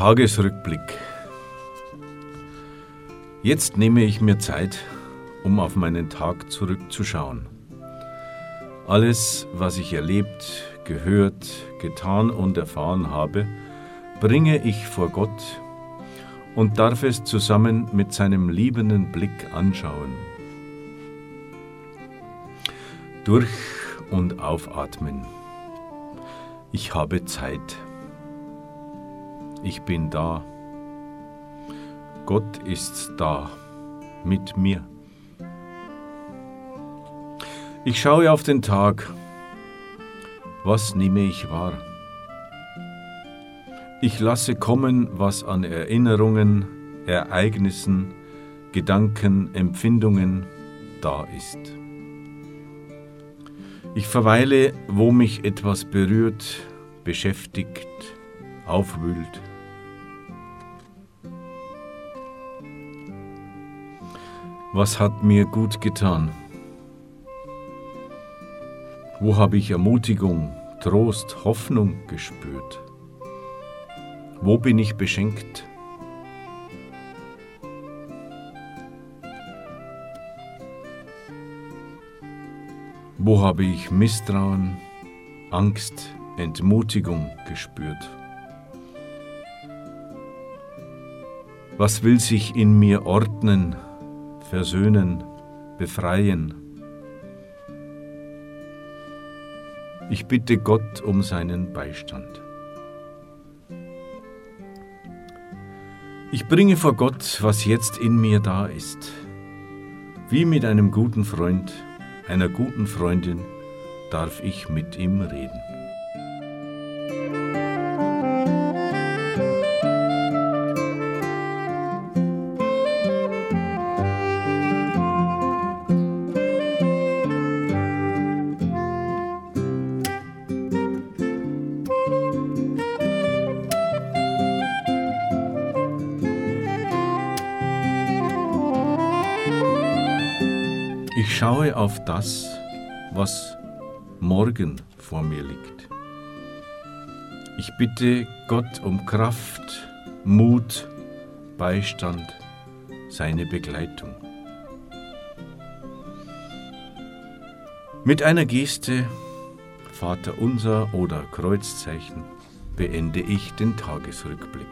Tagesrückblick. Jetzt nehme ich mir Zeit, um auf meinen Tag zurückzuschauen. Alles, was ich erlebt, gehört, getan und erfahren habe, bringe ich vor Gott und darf es zusammen mit seinem liebenden Blick anschauen. Durch und aufatmen. Ich habe Zeit. Ich bin da. Gott ist da mit mir. Ich schaue auf den Tag. Was nehme ich wahr? Ich lasse kommen, was an Erinnerungen, Ereignissen, Gedanken, Empfindungen da ist. Ich verweile, wo mich etwas berührt, beschäftigt, aufwühlt. Was hat mir gut getan? Wo habe ich Ermutigung, Trost, Hoffnung gespürt? Wo bin ich beschenkt? Wo habe ich Misstrauen, Angst, Entmutigung gespürt? Was will sich in mir ordnen, versöhnen, befreien. Ich bitte Gott um seinen Beistand. Ich bringe vor Gott, was jetzt in mir da ist. Wie mit einem guten Freund, einer guten Freundin darf ich mit ihm reden. Ich schaue auf das, was morgen vor mir liegt. Ich bitte Gott um Kraft, Mut, Beistand, seine Begleitung. Mit einer Geste, Vater unser oder Kreuzzeichen, beende ich den Tagesrückblick.